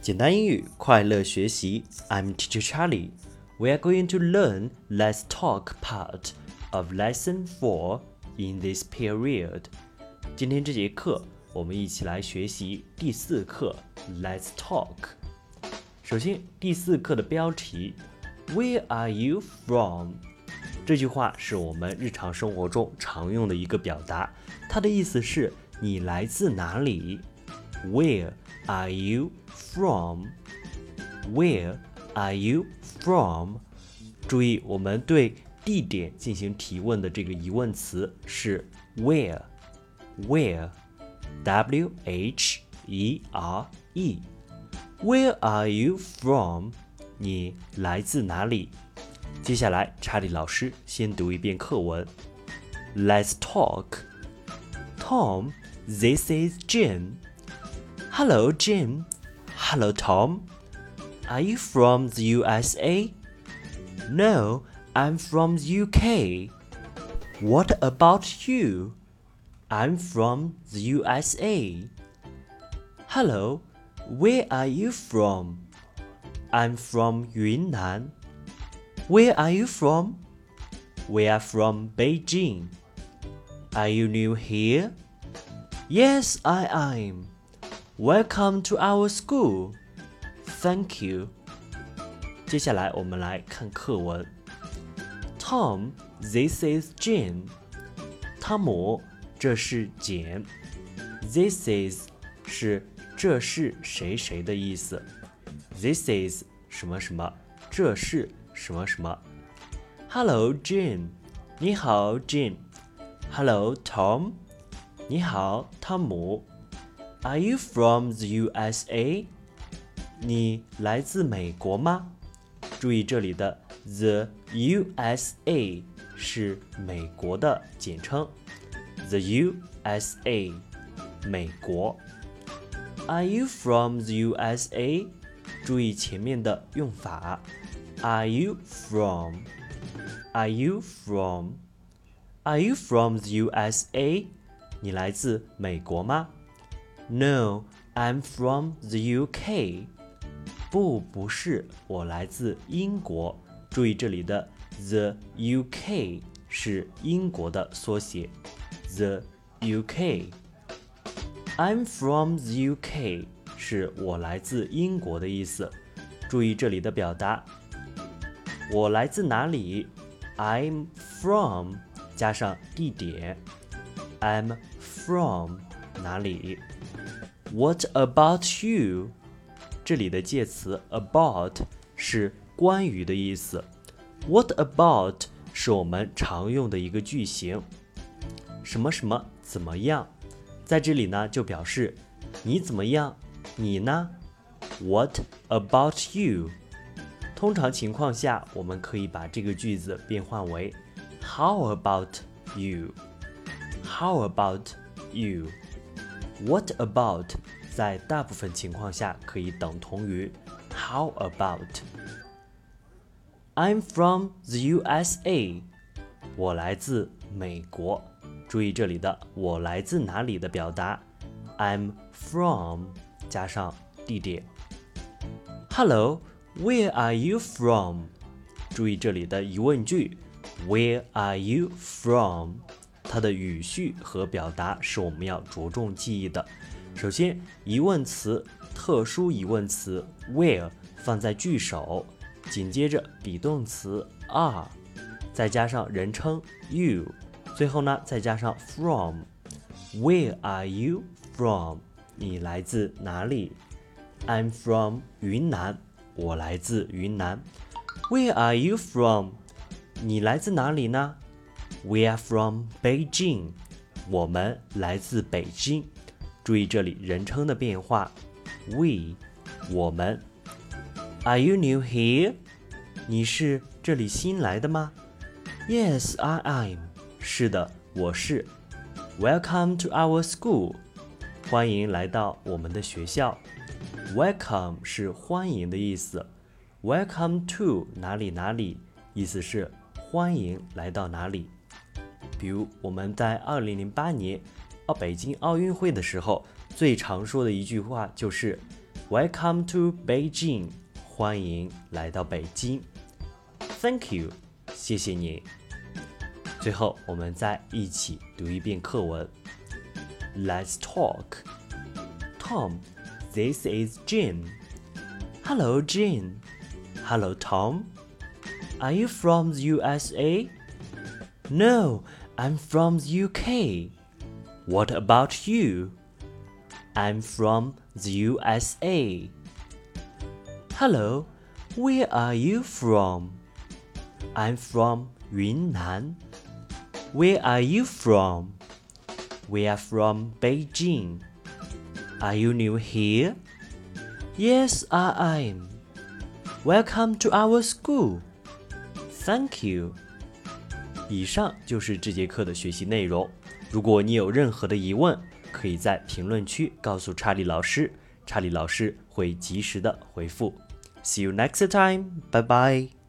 简单英语，快乐学习。I'm Teacher Charlie. We are going to learn Let's Talk part of Lesson Four in this period. 今天这节课，我们一起来学习第四课 Let's Talk。首先，第四课的标题 Where are you from？这句话是我们日常生活中常用的一个表达，它的意思是你来自哪里？Where are you from? Where are you from? 注意，我们对地点进行提问的这个疑问词是 where。Where? W H E R E. Where are you from? 你来自哪里？接下来，查理老师先读一遍课文。Let's talk. Tom, this is Jim. Hello, Jim. Hello, Tom. Are you from the USA? No, I'm from the UK. What about you? I'm from the USA. Hello, where are you from? I'm from Yunnan. Where are you from? We are from Beijing. Are you new here? Yes, I am. Welcome to our school. Thank you. 接下来我们来看课文。Tom, this is Jim. 汤姆，这是简。This is 是这是谁谁的意思。This is 什么什么，这是什么什么。Hello, Jim. 你好，Jim. Hello, Tom. 你好，汤姆。 Are you from the USA? 你来自美国吗？注意这里的 the USA 是美国的简称，the USA 美国。Are you from the USA？注意前面的用法。Are you from? Are you from? Are you from the USA? 你来自美国吗 ？No, I'm from the UK. 不，不是，我来自英国。注意这里的 the UK 是英国的缩写，the UK。I'm from the UK 是我来自英国的意思。注意这里的表达。我来自哪里？I'm from 加上地点，I'm from 哪里 ？What about you？这里的介词 about 是关于的意思。What about 是我们常用的一个句型。什么什么怎么样？在这里呢就表示你怎么样？你呢？What about you？通常情况下，我们可以把这个句子变换为 How about you？How about you？you？What about 在大部分情况下可以等同于 How about？I'm from the USA。我来自美国。注意这里的“我来自哪里”的表达，I'm from 加上地点。Hello。Where are you from？注意这里的疑问句，Where are you from？ 它的语序和表达是我们要着重记忆的。首先，疑问词特殊疑问词 Where 放在句首，紧接着 be 动词 are，再加上人称 you，最后呢再加上 from。Where are you from？你来自哪里？I'm from 云南。我来自云南。Where are you from？你来自哪里呢？We are from Beijing。我们来自北京。注意这里人称的变化，we，我们。Are you new here？你是这里新来的吗？Yes, I am。是的，我是。Welcome to our school。欢迎来到我们的学校。Welcome 是欢迎的意思，Welcome to 哪里哪里，意思是欢迎来到哪里。比如我们在二零零八年奥北京奥运会的时候，最常说的一句话就是 Welcome to Beijing，欢迎来到北京。Thank you，谢谢你。最后，我们再一起读一遍课文。Let's talk. Tom, this is Jim. Hello, Jim. Hello, Tom. Are you from the USA? No, I'm from the UK. What about you? I'm from the USA. Hello, where are you from? I'm from Yunnan. Where are you from? We are from Beijing. Are you new here? Yes, I am. Welcome to our school. Thank you. 以上就是这节课的学习内容。如果你有任何的疑问，可以在评论区告诉查理老师，查理老师会及时的回复。See you next time. 拜拜